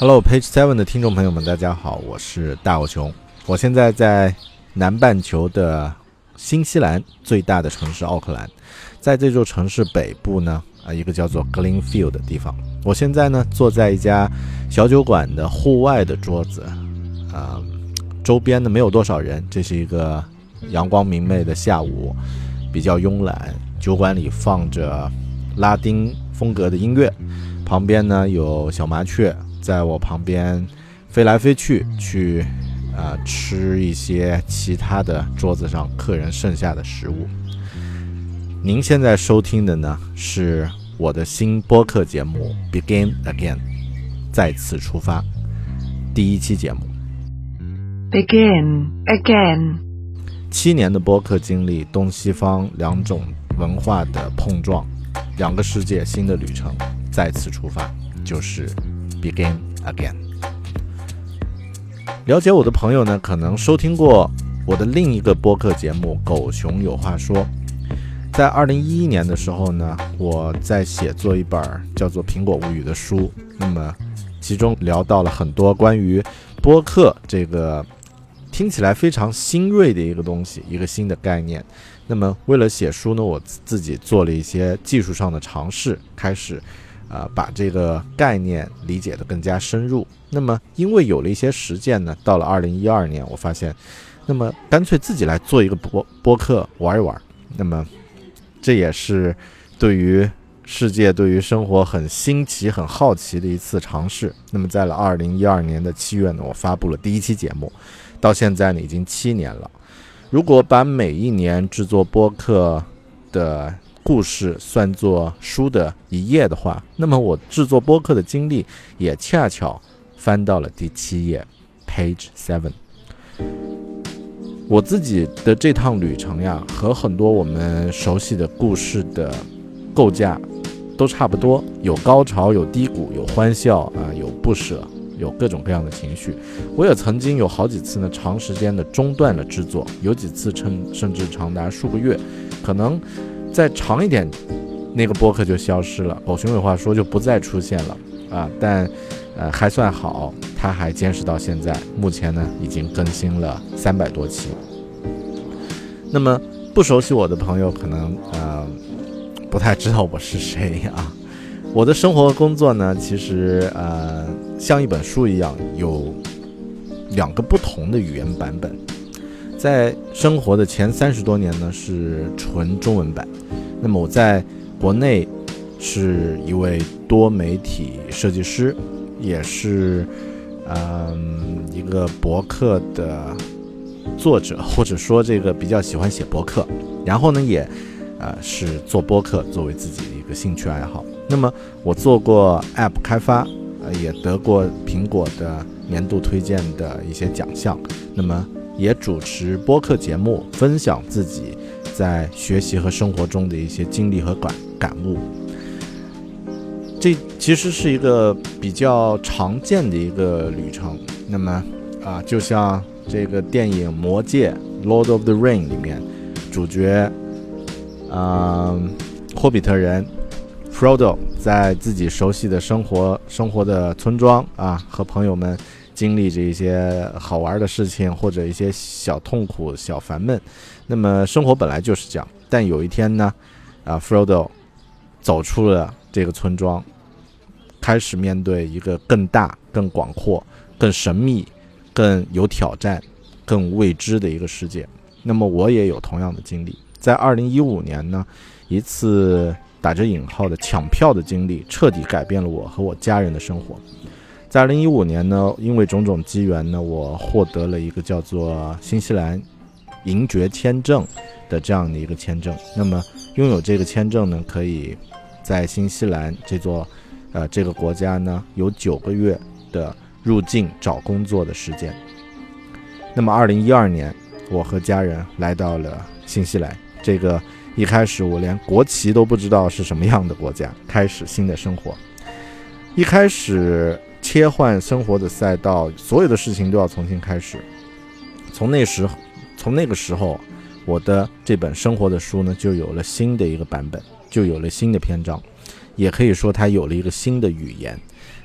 Hello，Page Seven 的听众朋友们，大家好，我是大狗熊。我现在在南半球的新西兰最大的城市奥克兰，在这座城市北部呢，啊，一个叫做 Glenfield 的地方。我现在呢，坐在一家小酒馆的户外的桌子，啊，周边呢没有多少人。这是一个阳光明媚的下午，比较慵懒。酒馆里放着拉丁风格的音乐，旁边呢有小麻雀。在我旁边飞来飞去，去啊吃一些其他的桌子上客人剩下的食物。您现在收听的呢是我的新播客节目《Begin Again》，再次出发，第一期节目。Begin Again。七年的播客经历，东西方两种文化的碰撞，两个世界新的旅程，再次出发，就是。Begin again。了解我的朋友呢，可能收听过我的另一个播客节目《狗熊有话说》。在二零一一年的时候呢，我在写作一本叫做《苹果物语》的书，那么其中聊到了很多关于播客这个听起来非常新锐的一个东西，一个新的概念。那么为了写书呢，我自己做了一些技术上的尝试，开始。啊，把这个概念理解的更加深入。那么，因为有了一些实践呢，到了二零一二年，我发现，那么干脆自己来做一个播播客玩一玩。那么，这也是对于世界、对于生活很新奇、很好奇的一次尝试。那么，在了二零一二年的七月呢，我发布了第一期节目，到现在呢已经七年了。如果把每一年制作播客的故事算作书的一页的话，那么我制作播客的经历也恰巧翻到了第七页，Page Seven。我自己的这趟旅程呀，和很多我们熟悉的故事的构架都差不多，有高潮，有低谷，有欢笑啊，有不舍，有各种各样的情绪。我也曾经有好几次呢，长时间的中断了制作，有几次甚甚至长达数个月，可能。再长一点，那个播客就消失了。狗熊有话说就不再出现了啊！但，呃，还算好，它还坚持到现在。目前呢，已经更新了三百多期。那么，不熟悉我的朋友可能呃不太知道我是谁啊。我的生活和工作呢，其实呃像一本书一样，有两个不同的语言版本。在生活的前三十多年呢，是纯中文版。那么我在国内是一位多媒体设计师，也是嗯一个博客的作者，或者说这个比较喜欢写博客。然后呢，也呃是做播客作为自己的一个兴趣爱好。那么我做过 App 开发，呃也得过苹果的年度推荐的一些奖项。那么也主持播客节目，分享自己在学习和生活中的一些经历和感感悟。这其实是一个比较常见的一个旅程。那么啊，就像这个电影《魔戒》（Lord of the Ring） 里面，主角啊，霍比特人 Frodo 在自己熟悉的生活生活的村庄啊，和朋友们。经历着一些好玩的事情，或者一些小痛苦、小烦闷。那么生活本来就是这样。但有一天呢，啊，Frodo 走出了这个村庄，开始面对一个更大、更广阔、更神秘、更有挑战、更未知的一个世界。那么我也有同样的经历。在二零一五年呢，一次打着引号的抢票的经历，彻底改变了我和我家人的生活。在二零一五年呢，因为种种机缘呢，我获得了一个叫做新西兰银爵签证的这样的一个签证。那么，拥有这个签证呢，可以在新西兰这座呃这个国家呢，有九个月的入境找工作的时间。那么，二零一二年，我和家人来到了新西兰，这个一开始我连国旗都不知道是什么样的国家，开始新的生活。一开始。切换生活的赛道，所有的事情都要重新开始。从那时，从那个时候，我的这本生活的书呢，就有了新的一个版本，就有了新的篇章。也可以说它有了一个新的语言。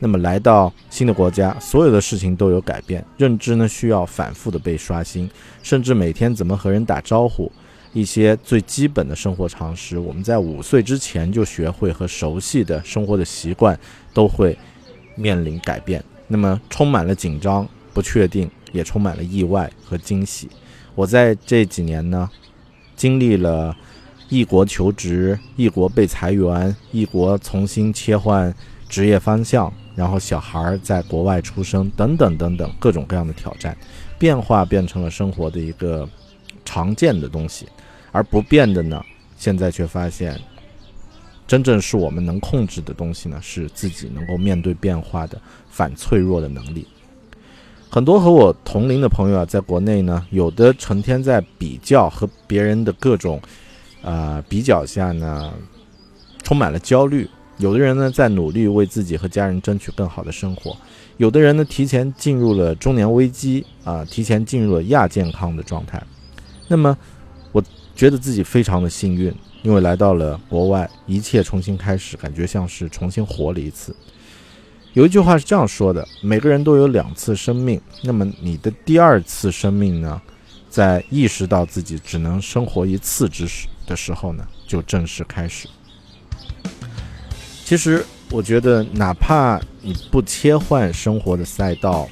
那么来到新的国家，所有的事情都有改变，认知呢需要反复的被刷新，甚至每天怎么和人打招呼，一些最基本的生活常识，我们在五岁之前就学会和熟悉的生活的习惯，都会面临改变。那么充满了紧张、不确定，也充满了意外和惊喜。我在这几年呢，经历了异国求职、异国被裁员、异国重新切换职业方向。然后小孩在国外出生，等等等等，各种各样的挑战，变化变成了生活的一个常见的东西，而不变的呢，现在却发现，真正是我们能控制的东西呢，是自己能够面对变化的反脆弱的能力。很多和我同龄的朋友啊，在国内呢，有的成天在比较和别人的各种，呃，比较下呢，充满了焦虑。有的人呢，在努力为自己和家人争取更好的生活；有的人呢，提前进入了中年危机啊，提前进入了亚健康的状态。那么，我觉得自己非常的幸运，因为来到了国外，一切重新开始，感觉像是重新活了一次。有一句话是这样说的：每个人都有两次生命，那么你的第二次生命呢，在意识到自己只能生活一次之时的时候呢，就正式开始。其实，我觉得，哪怕你不切换生活的赛道，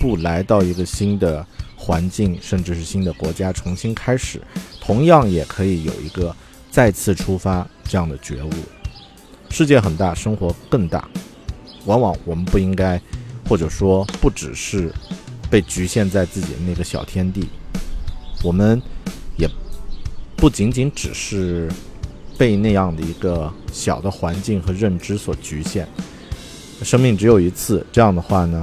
不来到一个新的环境，甚至是新的国家重新开始，同样也可以有一个再次出发这样的觉悟。世界很大，生活更大，往往我们不应该，或者说不只是被局限在自己的那个小天地，我们也不仅仅只是。被那样的一个小的环境和认知所局限，生命只有一次，这样的话呢，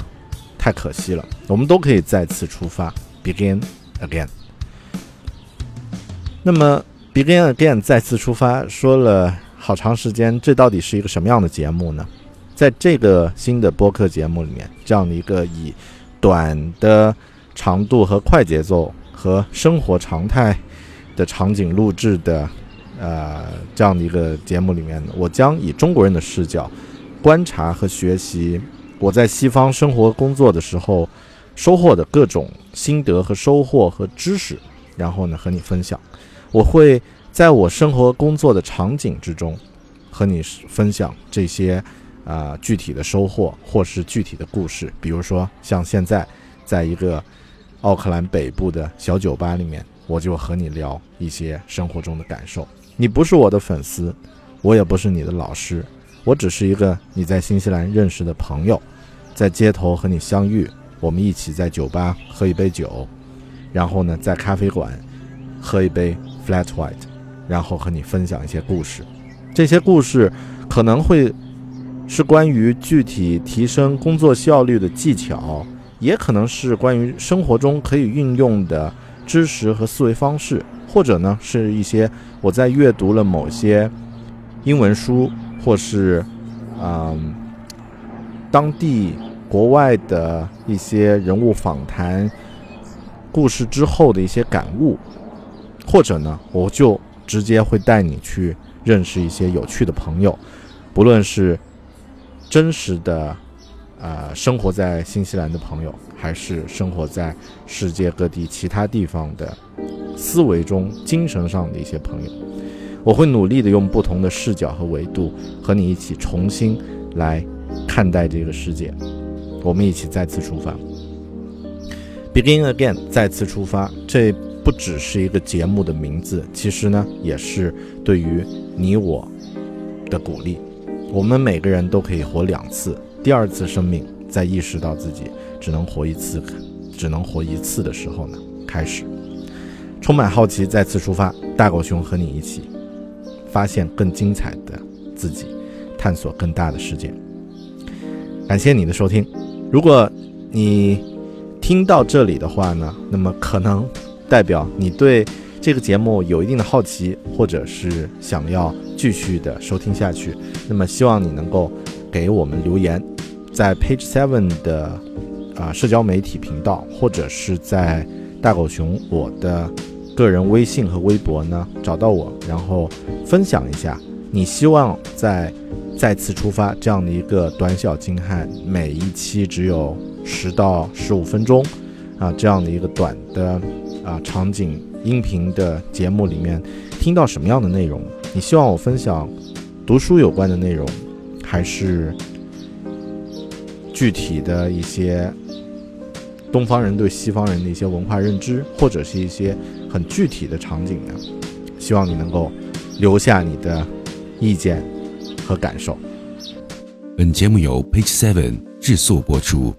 太可惜了。我们都可以再次出发，begin again。那么，begin again 再次出发，说了好长时间，这到底是一个什么样的节目呢？在这个新的播客节目里面，这样的一个以短的长度和快节奏和生活常态的场景录制的。呃，这样的一个节目里面，我将以中国人的视角观察和学习我在西方生活工作的时候收获的各种心得和收获和知识，然后呢和你分享。我会在我生活工作的场景之中和你分享这些啊具体的收获或是具体的故事。比如说像现在在一个奥克兰北部的小酒吧里面，我就和你聊一些生活中的感受。你不是我的粉丝，我也不是你的老师，我只是一个你在新西兰认识的朋友，在街头和你相遇，我们一起在酒吧喝一杯酒，然后呢，在咖啡馆喝一杯 flat white，然后和你分享一些故事。这些故事可能会是关于具体提升工作效率的技巧，也可能是关于生活中可以运用的知识和思维方式。或者呢，是一些我在阅读了某些英文书，或是嗯当地国外的一些人物访谈故事之后的一些感悟，或者呢，我就直接会带你去认识一些有趣的朋友，不论是真实的呃生活在新西兰的朋友，还是生活在世界各地其他地方的。思维中、精神上的一些朋友，我会努力的用不同的视角和维度和你一起重新来看待这个世界。我们一起再次出发，Begin again，再次出发。这不只是一个节目的名字，其实呢，也是对于你我的鼓励。我们每个人都可以活两次，第二次生命，在意识到自己只能活一次，只能活一次的时候呢，开始。充满好奇，再次出发。大狗熊和你一起，发现更精彩的自己，探索更大的世界。感谢你的收听。如果你听到这里的话呢，那么可能代表你对这个节目有一定的好奇，或者是想要继续的收听下去。那么希望你能够给我们留言，在 Page Seven 的啊社交媒体频道，或者是在大狗熊我的。个人微信和微博呢，找到我，然后分享一下你希望在再次出发这样的一个短小精悍，每一期只有十到十五分钟啊这样的一个短的啊场景音频的节目里面听到什么样的内容？你希望我分享读书有关的内容，还是具体的一些东方人对西方人的一些文化认知，或者是一些很具体的场景呢？希望你能够留下你的意见和感受。本节目由 Page Seven 制作播出。